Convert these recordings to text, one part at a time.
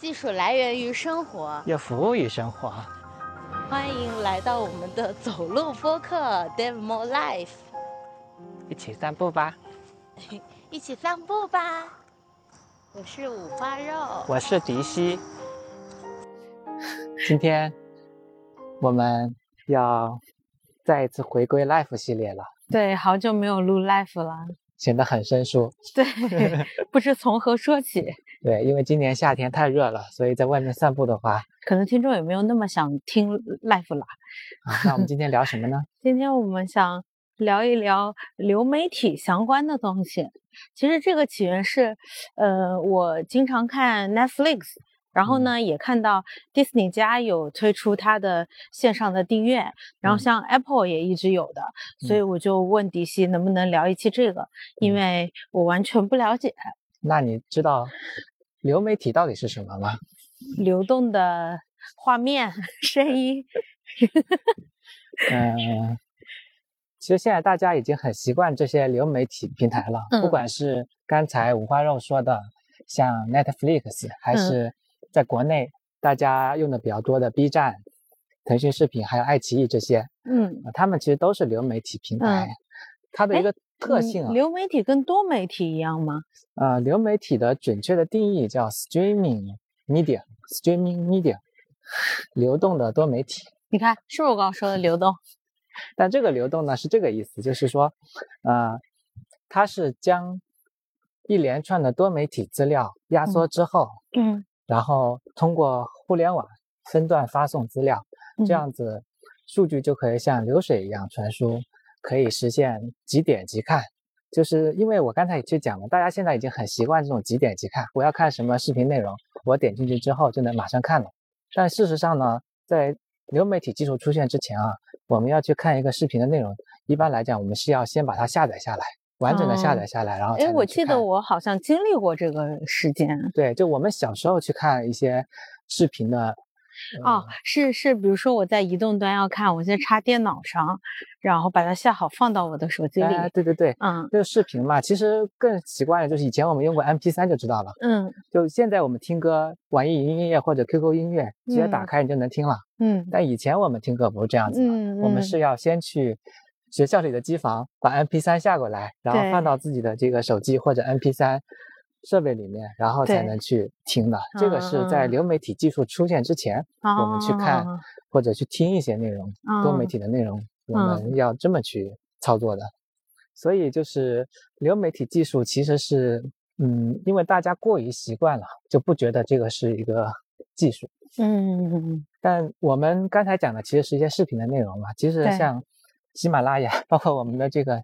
技术来源于生活，也服务于生活。欢迎来到我们的走路播客《Dave More Life》，一起散步吧，一起散步吧。我是五花肉，我是迪西。今天我们要再一次回归 Life 系列了。对，好久没有录 Life 了，显得很生疏。对，不知从何说起。对，因为今年夏天太热了，所以在外面散步的话，可能听众也没有那么想听 Life 了。啊，那我们今天聊什么呢？今天我们想聊一聊流媒体相关的东西。其实这个起源是，呃，我经常看 Netflix。然后呢，也看到 Disney 家有推出它的线上的订阅，然后像 Apple 也一直有的，所以我就问迪西能不能聊一期这个，因为我完全不了解。那你知道流媒体到底是什么吗？流动的画面、声音。嗯，其实现在大家已经很习惯这些流媒体平台了，不管是刚才五花肉说的像 Netflix，还是。在国内，大家用的比较多的 B 站、腾讯视频，还有爱奇艺这些，嗯，他们其实都是流媒体平台。它的一个特性啊，流媒体跟多媒体一样吗？呃，流媒体的准确的定义叫 streaming media，streaming media，流动的多媒体。你看，是不是我刚刚说的流动？但这个流动呢，是这个意思，就是说，呃，它是将一连串的多媒体资料压缩之后，嗯。然后通过互联网分段发送资料，这样子数据就可以像流水一样传输，可以实现即点即看。就是因为我刚才也去讲了，大家现在已经很习惯这种即点即看。我要看什么视频内容，我点进去之后就能马上看了。但事实上呢，在流媒体技术出现之前啊，我们要去看一个视频的内容，一般来讲我们是要先把它下载下来。完整的下载下来，然后哎，我记得我好像经历过这个时间。对，就我们小时候去看一些视频的。哦，是是，比如说我在移动端要看，我先插电脑上，然后把它下好放到我的手机里。哎，对对对，嗯，这个视频嘛，其实更奇怪的就是以前我们用过 MP3 就知道了。嗯，就现在我们听歌，网易云音乐或者 QQ 音乐直接打开你就能听了。嗯，但以前我们听歌不是这样子的，我们是要先去。学校里的机房把 MP3 下过来，然后放到自己的这个手机或者 MP3 设备里面，然后才能去听的。这个是在流媒体技术出现之前，我们去看或者去听一些内容，多媒体的内容，我们要这么去操作的。所以就是流媒体技术其实是，嗯，因为大家过于习惯了，就不觉得这个是一个技术。嗯，但我们刚才讲的其实是一些视频的内容嘛，其实像。喜马拉雅，包括我们的这个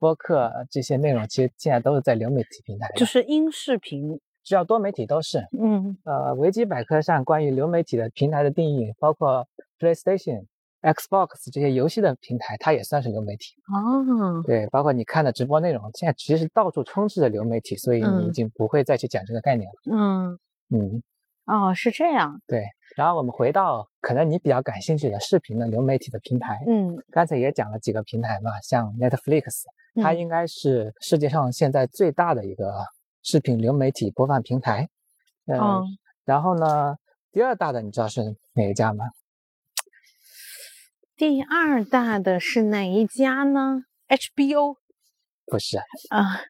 播客这些内容，其实现在都是在流媒体平台，就是音视频，只要多媒体都是。嗯，呃，维基百科上关于流媒体的平台的定义，包括 PlayStation、Xbox 这些游戏的平台，它也算是流媒体。哦，对，包括你看的直播内容，现在其实到处充斥着流媒体，所以你已经不会再去讲这个概念了。嗯嗯，哦，是这样。对。然后我们回到可能你比较感兴趣的视频的流媒体的平台，嗯，刚才也讲了几个平台嘛，像 Netflix，它应该是世界上现在最大的一个视频流媒体播放平台，嗯，然后呢，第二大的你知道是哪一家吗？第二大的是哪一家呢？HBO？不是啊，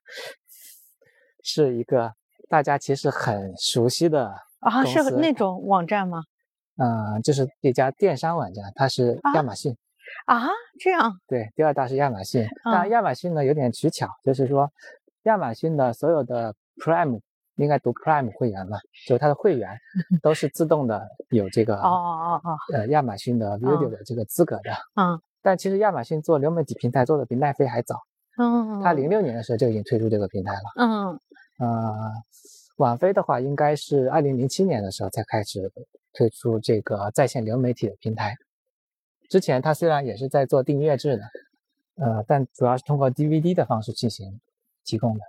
是一个大家其实很熟悉的啊，是那种网站吗？嗯，就是一家电商网站，它是亚马逊啊，这样。对，第二大是亚马逊，但亚马逊呢有点取巧，就是说亚马逊的所有的 Prime 应该读 Prime 会员嘛，就是它的会员 都是自动的有这个哦哦哦呃亚马逊的 Video 的这个资格的，嗯，但其实亚马逊做流媒体平台做的比奈飞还早，嗯，它零六年的时候就已经推出这个平台了，嗯。呃，网飞的话应该是二零零七年的时候才开始。推出这个在线流媒体的平台，之前它虽然也是在做订阅制的，呃，但主要是通过 DVD 的方式进行提供的。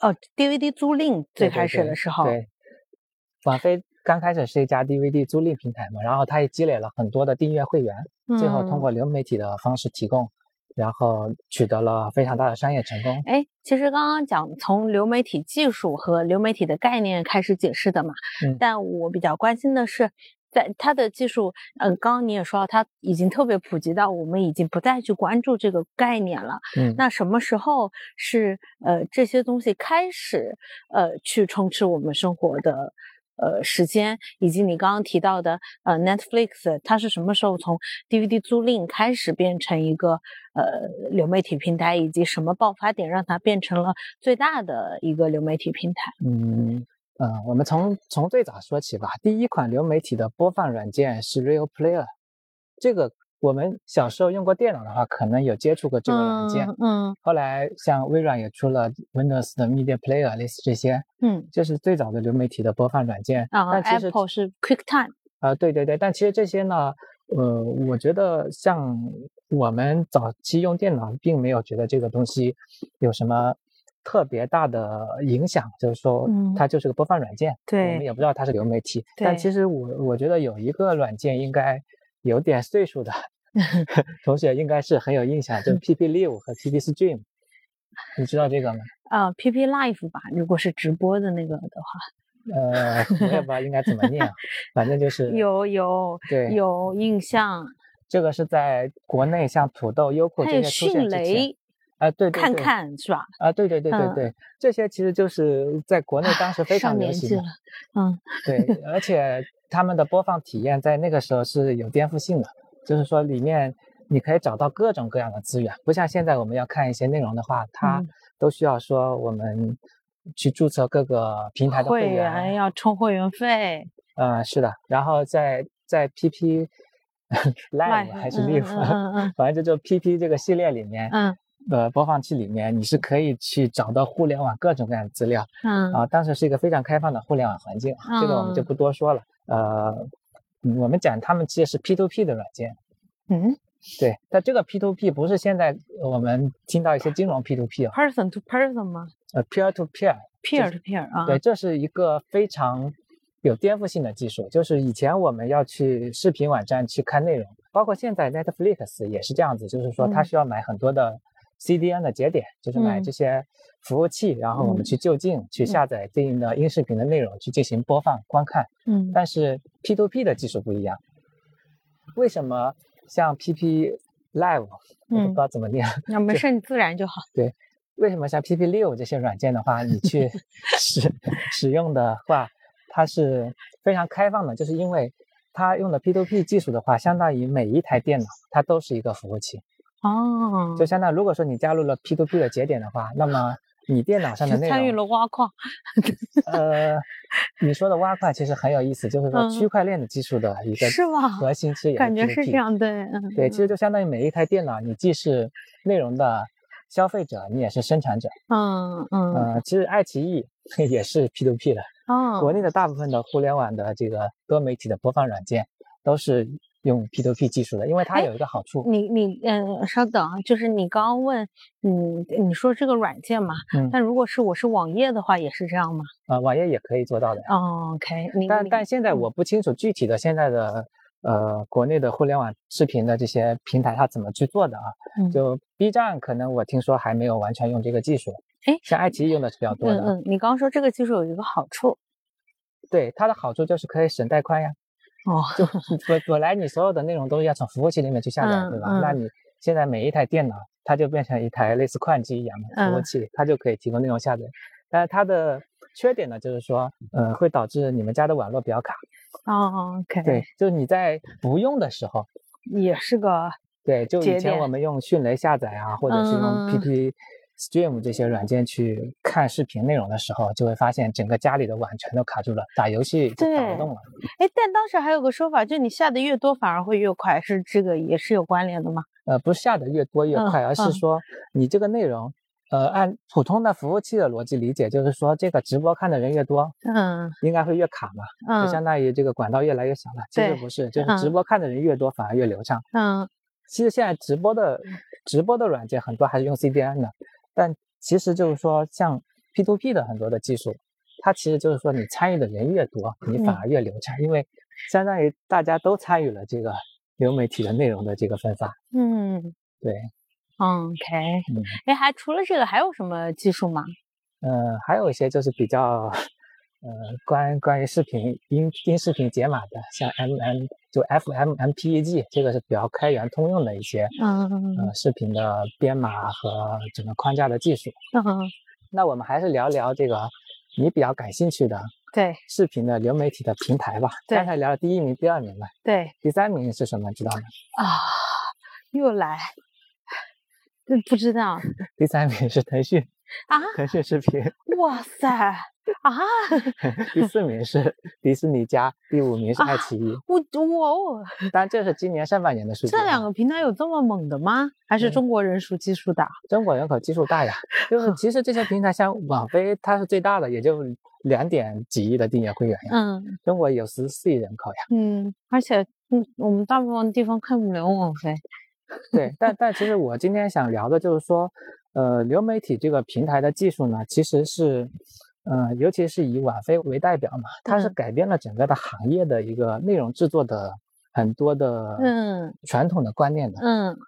哦，DVD 租赁最开始的时候，对，网飞刚开始是一家 DVD 租赁平台嘛，然后它也积累了很多的订阅会员，最后通过流媒体的方式提供然后取得了非常大的商业成功。哎，其实刚刚讲从流媒体技术和流媒体的概念开始解释的嘛，嗯，但我比较关心的是。在它的技术，嗯，刚刚你也说到，它已经特别普及到我们已经不再去关注这个概念了。嗯，那什么时候是呃这些东西开始呃去充斥我们生活的呃时间，以及你刚刚提到的呃 Netflix，它是什么时候从 DVD 租赁开始变成一个呃流媒体平台，以及什么爆发点让它变成了最大的一个流媒体平台？嗯。嗯，我们从从最早说起吧。第一款流媒体的播放软件是 Real Player，这个我们小时候用过电脑的话，可能有接触过这个软件。嗯。后来像微软也出了 Windows 的 Media Player，类似这些。嗯。这是最早的流媒体的播放软件。啊，Apple 是 QuickTime。啊，对对对。但其实这些呢，呃，我觉得像我们早期用电脑，并没有觉得这个东西有什么。特别大的影响，就是说，它就是个播放软件，对，我们也不知道它是流媒体。但其实我我觉得有一个软件应该有点岁数的 同学应该是很有印象，就是 PP Live 和 PP Stream，你知道这个吗？啊，PP Live 吧，如果是直播的那个的话，呃，我也不知道应该怎么念，反正就 是有有对有印象。这个是在国内像土豆、优酷这些出现之前。啊，对，看看是吧？啊，对对对对对，这些其实就是在国内当时非常流行的，嗯，对，而且他们的播放体验在那个时候是有颠覆性的，就是说里面你可以找到各种各样的资源，不像现在我们要看一些内容的话，它都需要说我们去注册各个平台的会员，要充会员费。嗯，是的，然后在在 PP Live 还是 Live，反正就就 PP 这个系列里面，嗯。的播放器里面，你是可以去找到互联网各种各样的资料。嗯啊，当时是一个非常开放的互联网环境，这个我们就不多说了。呃，我们讲他们其实是 P to P 的软件。嗯，对，但这个 P to P 不是现在我们听到一些金融 P to P，person to person 吗？呃，peer to peer，peer to peer 啊。对，这是一个非常有颠覆性的技术。就是以前我们要去视频网站去看内容，包括现在 Netflix 也是这样子，就是说它需要买很多的。CDN 的节点就是买这些服务器，然后我们去就近去下载对应的音视频的内容去进行播放观看。嗯，但是 P2P 的技术不一样。为什么像 PP Live，我不知道怎么念，那没事，你自然就好。对，为什么像 PP 六这些软件的话，你去 使使用的话，它是非常开放的，就是因为它用的 P2P 技术的话，相当于每一台电脑它都是一个服务器。哦，就相当于如果说你加入了 P to P 的节点的话，那么你电脑上的 内容参与了挖矿。呃，你说的挖矿其实很有意思，就是说区块链的技术的一个是吗？核心是感觉是这样，对，对，其实就相当于每一台电脑，你既是内容的消费者，你也是生产者。嗯嗯。呃，其实爱奇艺 也是 P to P 的。哦。国内的大部分的互联网的这个多媒体的播放软件都是。用 P2P 技术的，因为它有一个好处。你你嗯，稍等啊，就是你刚刚问，嗯，你说这个软件嘛，嗯，但如果是我是网页的话，也是这样吗？啊，网页也可以做到的。哦，OK。但但现在我不清楚具体的现在的呃国内的互联网视频的这些平台它怎么去做的啊？就 B 站可能我听说还没有完全用这个技术。哎，像爱奇艺用的是比较多的。嗯嗯，你刚刚说这个技术有一个好处。对，它的好处就是可以省带宽呀。哦，就本本来你所有的内容都是要从服务器里面去下载，对吧？那你现在每一台电脑，它就变成一台类似矿机一样的服务器，它就可以提供内容下载。但是它的缺点呢，就是说，呃，会导致你们家的网络比较卡。哦，OK。对，就是你在不用的时候，也是个对。就以前我们用迅雷下载啊，或者是用 PP。Stream 这些软件去看视频内容的时候，就会发现整个家里的网全都卡住了，打游戏就打不动了。哎，但当时还有个说法，就你下的越多反而会越快，是这个也是有关联的吗？呃，不是下的越多越快，而是说你这个内容，呃，按普通的服务器的逻辑理解，就是说这个直播看的人越多，嗯，应该会越卡嘛，嗯，就相当于这个管道越来越小了。其实不是，就是直播看的人越多反而越流畅。嗯，其实现在直播的直播的软件很多还是用 CDN 的。但其实就是说，像 P to P 的很多的技术，它其实就是说，你参与的人越多，你反而越流畅，因为相当于大家都参与了这个流媒体的内容的这个分发。嗯，对。OK，哎，还除了这个还有什么技术吗？呃，还有一些就是比较。呃，关关于视频音音视频解码的，像 M M 就 F M M P E G，这个是比较开源通用的一些，嗯呃视频的编码和整个框架的技术。嗯，那我们还是聊聊这个你比较感兴趣的，对视频的流媒体的平台吧。刚才聊了第一名、第二名了，对，第三名是什么？知道吗？啊，又来，不知道。第三名是腾讯啊，腾讯视频。哇塞！啊，第四名是迪士尼加，第五名是爱奇艺。我我，但这是今年上半年的数据。这两个平台有这么猛的吗？还是中国人数基数大？中国人口基数大呀，就是 其实这些平台像网飞，它是最大的，也就两点几亿的订阅会员呀。嗯，中国有十四亿人口呀。嗯，而且嗯，我们大部分地方看不了网飞。对，但但其实我今天想聊的就是说，呃，流媒体这个平台的技术呢，其实是。呃，尤其是以网飞为代表嘛，它是改变了整个的行业的一个内容制作的很多的嗯。传统的观念的嗯。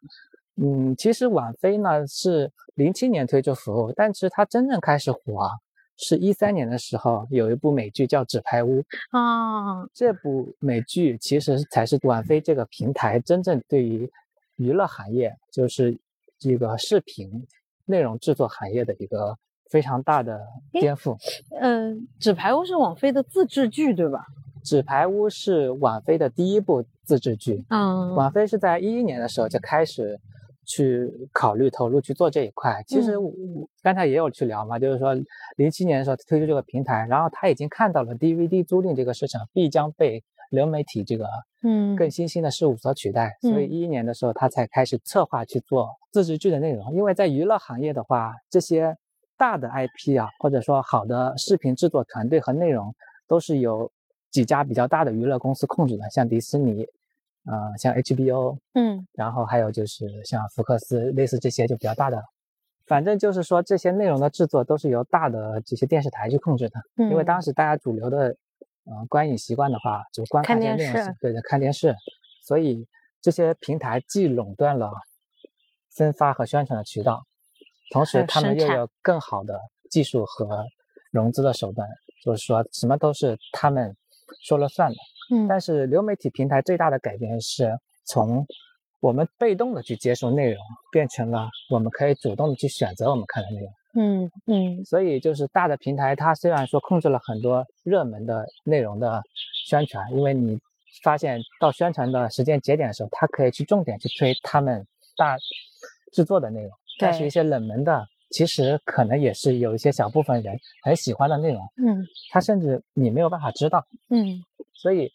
嗯，其实网飞呢是零七年推出服务，但是它真正开始火是一三年的时候，有一部美剧叫《纸牌屋》啊，这部美剧其实才是网飞这个平台真正对于娱乐行业，就是这个视频内容制作行业的一个。非常大的颠覆。嗯，纸牌屋是网飞的自制剧，对吧？纸牌屋是网飞的第一部自制剧。嗯，网飞是在一一年的时候就开始去考虑投入去做这一块。其实我刚才也有去聊嘛，就是说零七年的时候推出这个平台，然后他已经看到了 DVD 租赁这个市场必将被流媒体这个嗯更新兴的事物所取代，所以一一年的时候他才开始策划去做自制剧的内容。因为在娱乐行业的话，这些。大的 IP 啊，或者说好的视频制作团队和内容，都是由几家比较大的娱乐公司控制的，像迪士尼，呃，像 HBO，嗯，然后还有就是像福克斯，类似这些就比较大的。反正就是说这些内容的制作都是由大的这些电视台去控制的，因为当时大家主流的，呃，观影习惯的话，就观看电视，对的，看电视，所以这些平台既垄断了分发和宣传的渠道。同时，他们又有更好的技术和融资的手段，就是说什么都是他们说了算的。嗯，但是流媒体平台最大的改变是从我们被动的去接受内容，变成了我们可以主动的去选择我们看的内容。嗯嗯，所以就是大的平台，它虽然说控制了很多热门的内容的宣传，因为你发现到宣传的时间节点的时候，它可以去重点去推他们大制作的内容。但是一些冷门的，其实可能也是有一些小部分人很喜欢的内容。嗯，他甚至你没有办法知道。嗯，所以，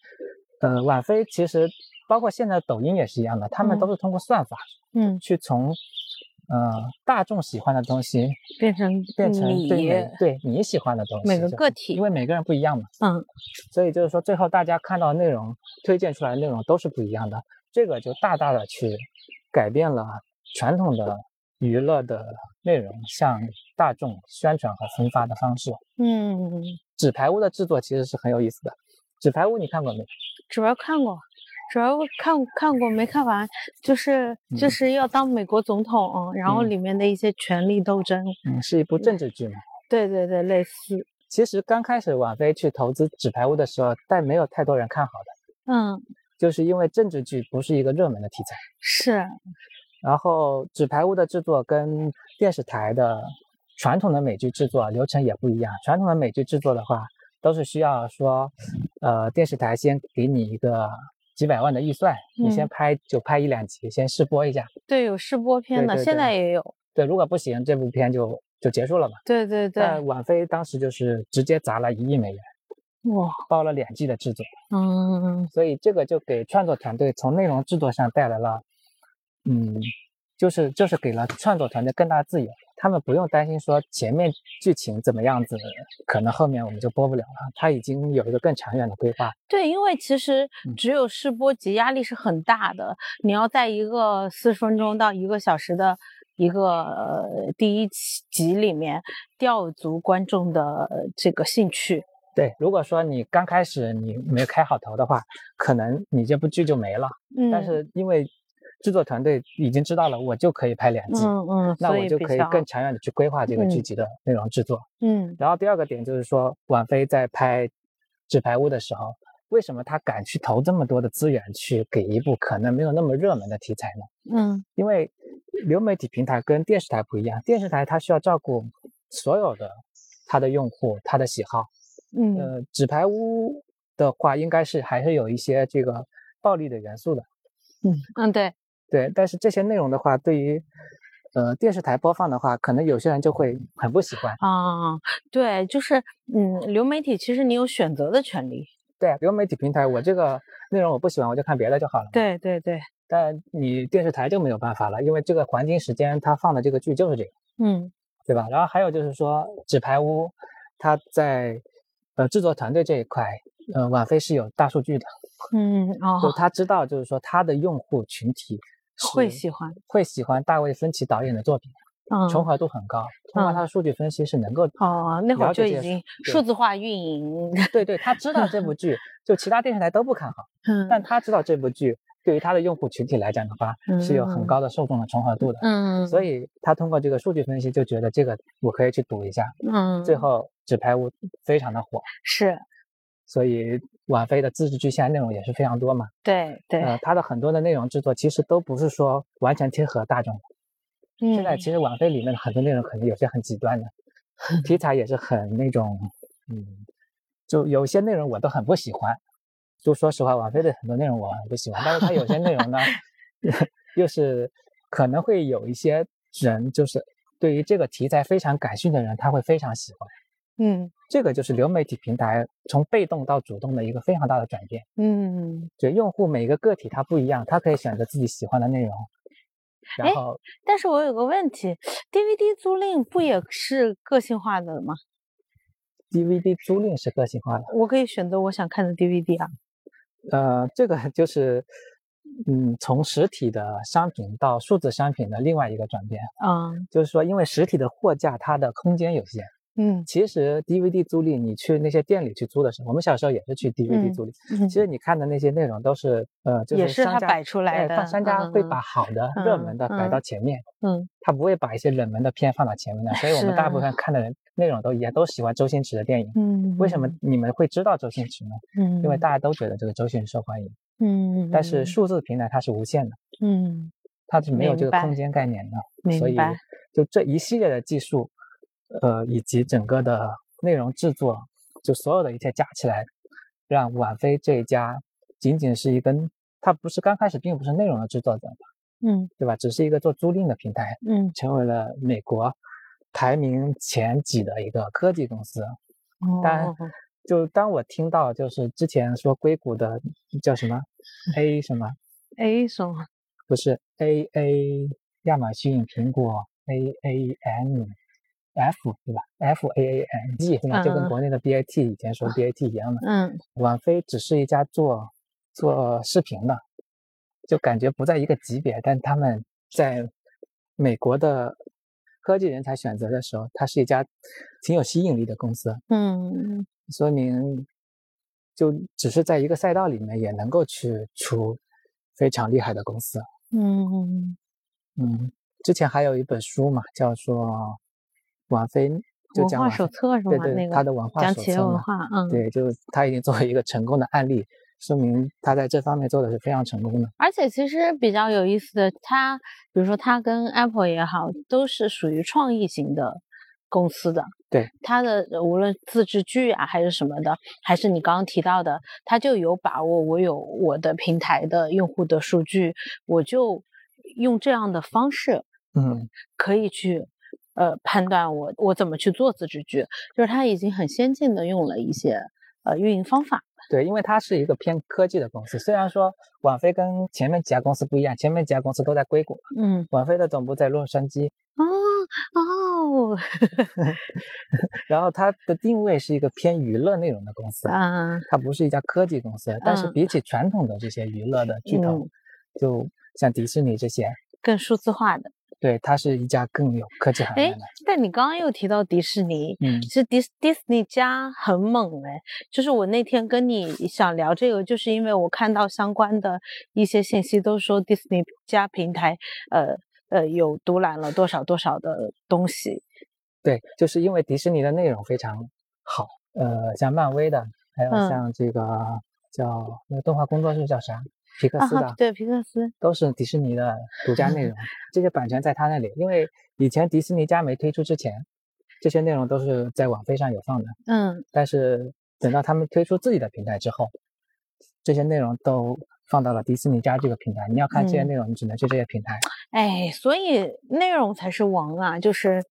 呃，网飞其实包括现在抖音也是一样的，他们都是通过算法，嗯，去从，呃，大众喜欢的东西变成变成对对你喜欢的东西。每个个体，因为每个人不一样嘛。嗯，所以就是说，最后大家看到内容推荐出来的内容都是不一样的，这个就大大的去改变了传统的。娱乐的内容向大众宣传和分发的方式，嗯，纸牌屋的制作其实是很有意思的。纸牌屋你看过没？纸牌看过，纸牌屋看看过没看完，就是就是要当美国总统，然后里面的一些权力斗争。嗯，是一部政治剧嘛？对对对，类似。其实刚开始网飞去投资纸牌屋的时候，但没有太多人看好的。嗯，就是因为政治剧不是一个热门的题材。是。然后纸牌屋的制作跟电视台的传统的美剧制作流程也不一样。传统的美剧制作的话，都是需要说，呃，电视台先给你一个几百万的预算，你先拍就拍一两集，先试播一下。对，有试播片的，现在也有。对，如果不行，这部片就就结束了嘛。对对对。但网飞当时就是直接砸了一亿美元，哇，包了两季的制作。嗯。所以这个就给创作团队从内容制作上带来了。嗯，就是就是给了创作团队更大的自由，他们不用担心说前面剧情怎么样子，可能后面我们就播不了了。他已经有一个更长远的规划。对，因为其实只有试播集压力是很大的，你要在一个四十分钟到一个小时的一个呃第一集里面吊足观众的这个兴趣。对，如果说你刚开始你没有开好头的话，可能你这部剧就没了。嗯，但是因为制作团队已经知道了，我就可以拍两季，嗯嗯，那我就可以更长远的去规划这个剧集的内容制作。嗯，然后第二个点就是说，王菲在拍《纸牌屋》的时候，为什么她敢去投这么多的资源去给一部可能没有那么热门的题材呢？嗯，因为流媒体平台跟电视台不一样，电视台它需要照顾所有的它的用户它的喜好。嗯，呃，《纸牌屋》的话，应该是还是有一些这个暴力的元素的。嗯嗯，对。对，但是这些内容的话，对于呃电视台播放的话，可能有些人就会很不喜欢啊。对，就是嗯，流媒体其实你有选择的权利。对，流媒体平台，我这个内容我不喜欢，我就看别的就好了。对对对。但你电视台就没有办法了，因为这个黄金时间它放的这个剧就是这个，嗯，对吧？然后还有就是说，《纸牌屋》它在呃制作团队这一块，呃，网飞是有大数据的，嗯哦，就他知道，就是说他的用户群体。会喜欢，会喜欢大卫芬奇导演的作品，嗯，重合度很高。通过他的数据分析是能够哦，那会儿就已经数字化运营。对对，他知道这部剧，就其他电视台都不看好，嗯，但他知道这部剧对于他的用户群体来讲的话，是有很高的受众的重合度的，嗯，所以他通过这个数据分析就觉得这个我可以去赌一下，嗯，最后纸牌屋非常的火，是。所以，网飞的自制剧现在内容也是非常多嘛。对对。呃，它的很多的内容制作其实都不是说完全贴合大众。嗯。现在其实网飞里面的很多内容可能有些很极端的，题材也是很那种，嗯，就有些内容我都很不喜欢。就说实话，网飞的很多内容我很不喜欢，但是它有些内容呢，又是可能会有一些人就是对于这个题材非常感兴趣的人，他会非常喜欢。嗯，这个就是流媒体平台从被动到主动的一个非常大的转变。嗯，就用户每个个体他不一样，他可以选择自己喜欢的内容。然后，但是我有个问题，DVD 租赁不也是个性化的吗？DVD 租赁是个性化的，我可以选择我想看的 DVD 啊。呃，这个就是，嗯，从实体的商品到数字商品的另外一个转变。嗯，就是说，因为实体的货架它的空间有限。嗯，其实 DVD 租赁，你去那些店里去租的时候，我们小时候也是去 DVD 租赁。嗯，其实你看的那些内容都是，呃，就是商家摆出来的。商家会把好的、热门的摆到前面。嗯，他不会把一些冷门的片放到前面的。所以我们大部分看的人内容都一样，都喜欢周星驰的电影。嗯，为什么你们会知道周星驰呢？嗯，因为大家都觉得这个周星驰受欢迎。嗯，但是数字平台它是无限的。嗯，它是没有这个空间概念的。所以就这一系列的技术，呃，以及整个的。内容制作，就所有的一切加起来，让网飞这一家仅仅是一根，它不是刚开始并不是内容的制作者，嗯，对吧？只是一个做租赁的平台，嗯，成为了美国排名前几的一个科技公司。但就当我听到就是之前说硅谷的叫什么 A 什么 A 什么，不是 A A 亚马逊苹果 A A M。F 对吧？F A A N G 对吧？就跟国内的 B A T 以前说 B A T 一样的。嗯，网飞只是一家做做视频的，就感觉不在一个级别。但他们在美国的科技人才选择的时候，它是一家挺有吸引力的公司。嗯，说明就只是在一个赛道里面也能够去出非常厉害的公司。嗯嗯，之前还有一本书嘛，叫做。网飞就讲文化手册是吗？对对，他的文化讲企业文化，嗯，对，就是 他已经作为一个成功的案例，说明他在这方面做的是非常成功的。而且其实比较有意思的，他比如说他跟 Apple 也好，都是属于创意型的公司的。对，他的无论自制剧啊还是什么的，还是你刚刚提到的，他就有把握，我有我的平台的用户的数据，我就用这样的方式，嗯，可以去。呃，判断我我怎么去做自制剧，就是他已经很先进的用了一些呃运营方法。对，因为它是一个偏科技的公司，虽然说网飞跟前面几家公司不一样，前面几家公司都在硅谷，嗯，网飞的总部在洛杉矶。哦哦，然后它的定位是一个偏娱乐内容的公司，啊，它不是一家科技公司，但是比起传统的这些娱乐的巨头，就像迪士尼这些更数字化的。对，它是一家更有科技含量的。但你刚刚又提到迪士尼，嗯，其实迪迪士尼家很猛哎，就是我那天跟你想聊这个，就是因为我看到相关的一些信息，都说迪士尼家平台，呃呃，有独揽了多少多少的东西。对，就是因为迪士尼的内容非常好，呃，像漫威的，还有像这个叫那个动画工作室叫啥？皮克斯的对皮克斯都是迪士尼的独家内容，这些版权在他那里。因为以前迪士尼家没推出之前，这些内容都是在网飞上有放的。嗯，但是等到他们推出自己的平台之后，这些内容都放到了迪士尼家这个平台。你要看这些内容，你只能去这些平台。哎，所以内容才是王啊！就是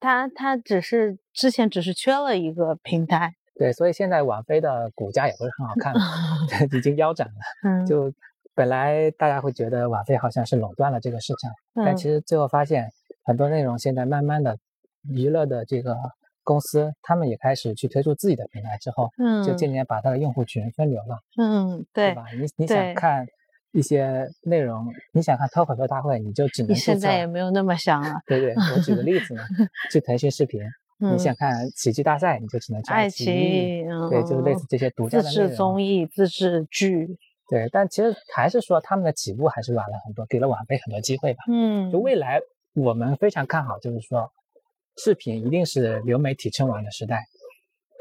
他他只是之前只是缺了一个平台。对，所以现在网飞的股价也不是很好看，已经腰斩了。嗯，就本来大家会觉得网飞好像是垄断了这个市场，但其实最后发现很多内容现在慢慢的，娱乐的这个公司他们也开始去推出自己的平台之后，嗯，就渐渐把它的用户群分流了。嗯，对吧？你你想看一些内容，你想看脱口秀大会，你就只能你现在也没有那么想了。对对，我举个例子嘛，去腾讯视频。你想看喜剧大赛，你就只能去爱奇艺，对，就是类似这些独家的自制综艺、自制剧。对，但其实还是说他们的起步还是晚了很多，给了晚辈很多机会吧。嗯，就未来我们非常看好，就是说视频一定是流媒体称王的时代。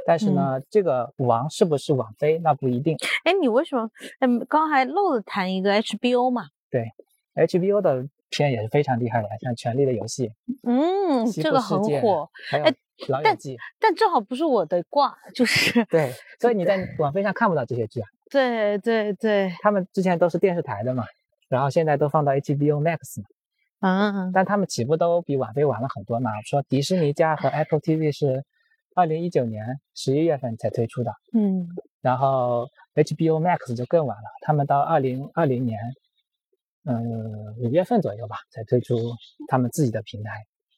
但是呢，这个王是不是网飞，那不一定。哎，你为什么？嗯，刚还漏了谈一个 HBO 嘛？对，HBO 的片也是非常厉害的，像《权力的游戏》。嗯，这个很火。哎。老友记，但正好不是我的挂，就是 对，所以你在 网飞上看不到这些剧啊。对对对，他们之前都是电视台的嘛，然后现在都放到 HBO Max 嘛。嗯，但他们起步都比网飞晚了很多嘛。说迪士尼家和 Apple TV 是二零一九年十一月份才推出的，嗯，然后 HBO Max 就更晚了，他们到二零二零年，嗯，五月份左右吧才推出他们自己的平台。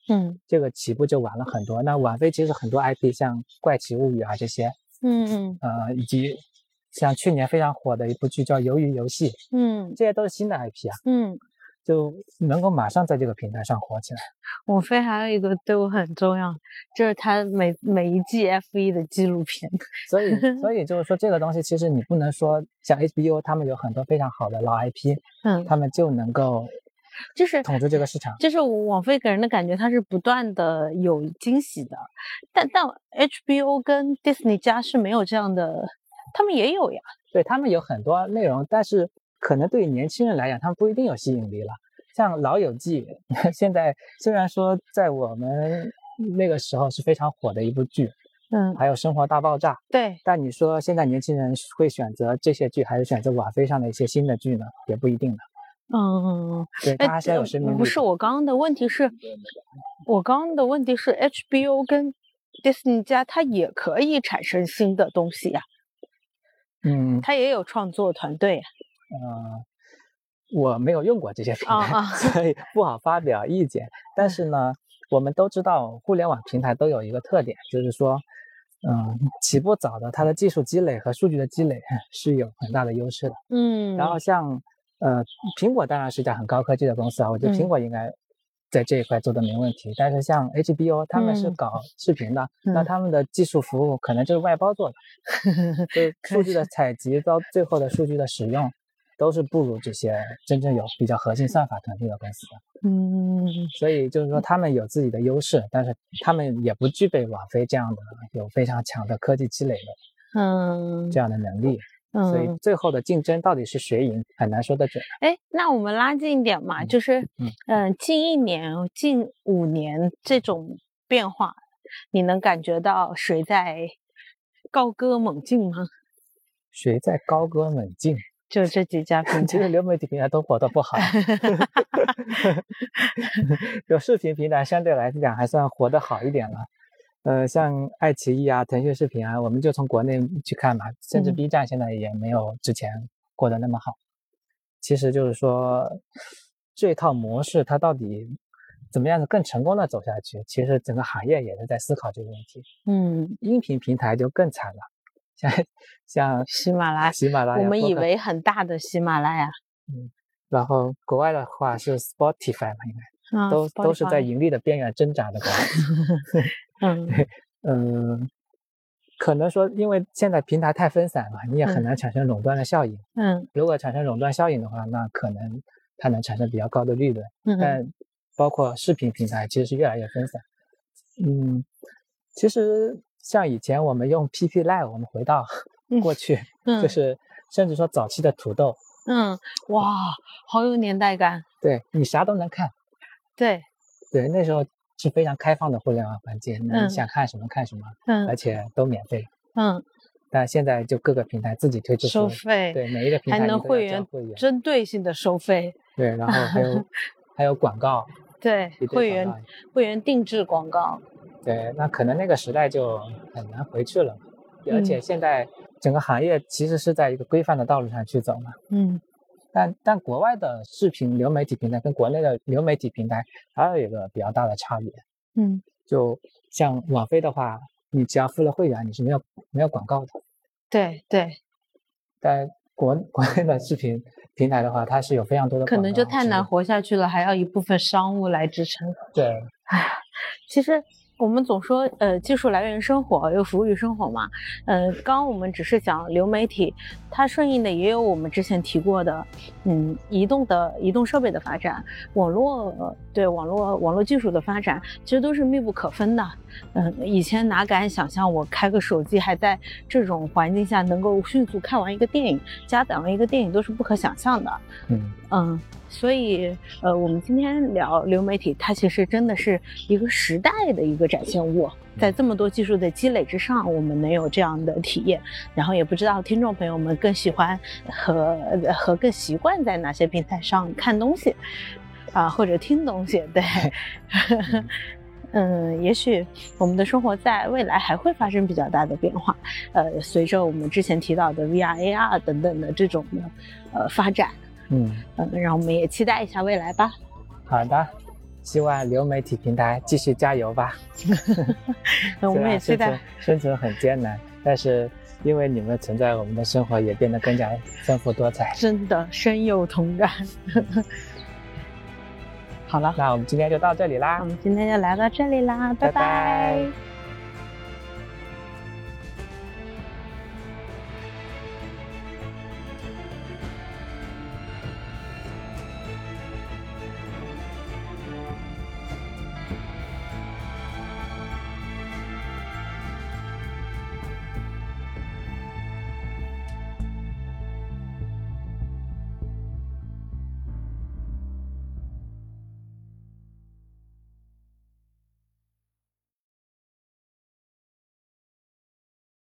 嗯，这个起步就晚了很多。那网飞其实很多 IP，像《怪奇物语》啊这些，嗯嗯，呃，以及像去年非常火的一部剧叫《鱿鱼游戏》，嗯，这些都是新的 IP 啊，嗯，就能够马上在这个平台上火起来。网飞还有一个对我很重要，就是它每每一季 F 一的纪录片。所以，所以就是说这个东西，其实你不能说像 HBO 他们有很多非常好的老 IP，嗯，他们就能够。就是统治这个市场，就是网飞给人的感觉，它是不断的有惊喜的。但但 HBO 跟 Disney 家是没有这样的，他们也有呀。对他们有很多内容，但是可能对于年轻人来讲，他们不一定有吸引力了。像《老友记》，现在虽然说在我们那个时候是非常火的一部剧，嗯，还有《生活大爆炸》，对。但你说现在年轻人会选择这些剧，还是选择网飞上的一些新的剧呢？也不一定的。嗯，对，大家先有生命不是我刚刚的问题是，我刚刚的问题是 HBO 跟 Disney 家，它也可以产生新的东西呀。嗯，它也有创作团队。嗯，我没有用过这些平台，所以不好发表意见。但是呢，我们都知道，互联网平台都有一个特点，就是说，嗯，起步早的，它的技术积累和数据的积累是有很大的优势的。嗯，然后像。呃，苹果当然是一家很高科技的公司啊，我觉得苹果应该在这一块做的没问题。但是像 HBO 他们是搞视频的，那他们的技术服务可能就是外包做的，就数据的采集到最后的数据的使用，都是不如这些真正有比较核心算法团队的公司的。嗯，所以就是说他们有自己的优势，但是他们也不具备网飞这样的有非常强的科技积累的，嗯，这样的能力。所以最后的竞争到底是谁赢，很难说得准。哎，那我们拉近一点嘛，就是，嗯，近一年、近五年这种变化，你能感觉到谁在高歌猛进吗？谁在高歌猛进？就这几家平台，其实流媒体平台都活得不好，有视频平台相对来讲还算活得好一点了。呃，像爱奇艺啊、腾讯视频啊，我们就从国内去看嘛，甚至 B 站现在也没有之前过得那么好。其实就是说，这套模式它到底怎么样子更成功的走下去？其实整个行业也是在思考这个问题。嗯，音频平台就更惨了，像像喜马拉雅，喜马拉雅，我们以为很大的喜马拉雅。嗯，然后国外的话是 Spotify 嘛，应该。都都是在盈利的边缘挣扎的公司。嗯嗯，可能说，因为现在平台太分散了，你也很难产生垄断的效应。嗯，如果产生垄断效应的话，那可能它能产生比较高的利润。嗯，但包括视频平台其实是越来越分散。嗯，其实像以前我们用 PP Live，我们回到 过去，就是甚至说早期的土豆。嗯，哇，好有年代感。对你啥都能看。对，对，那时候是非常开放的互联网环境，你想看什么看什么，嗯，而且都免费。嗯，但现在就各个平台自己推出收费，对，每一个平台还能会员针对性的收费。对，然后还有 还有广告。对，会员会员定制广告。对，那可能那个时代就很难回去了，而且现在整个行业其实是在一个规范的道路上去走嘛。嗯，但但国外的视频流媒体平台跟国内的流媒体平台还有一个比较大的差别。嗯，就像网飞的话，你只要付了会员，你是没有没有广告的。对对。但国国内的视频平台的话，它是有非常多的。可能就太难活下去了，还要一部分商务来支撑。对。哎呀，其实。我们总说，呃，技术来源于生活，又服务于生活嘛。嗯，刚刚我们只是讲流媒体，它顺应的也有我们之前提过的，嗯，移动的移动设备的发展，网络对网络网络技术的发展，其实都是密不可分的。嗯，以前哪敢想象我开个手机还在这种环境下能够迅速看完一个电影，加载完一个电影都是不可想象的。嗯嗯。所以，呃，我们今天聊流媒体，它其实真的是一个时代的一个展现物。在这么多技术的积累之上，我们能有这样的体验。然后也不知道听众朋友们更喜欢和和更习惯在哪些平台上看东西，啊，或者听东西。对，嗯，也许我们的生活在未来还会发生比较大的变化。呃，随着我们之前提到的 VR、AR 等等的这种的呃发展。嗯嗯，让我们也期待一下未来吧。好的，希望流媒体平台继续加油吧。我们也期待。生存很艰难，但是因为你们存在，我们的生活也变得更加丰富多彩。真的深有同感。好了，那我们今天就到这里啦。我们今天就来到这里啦，拜拜。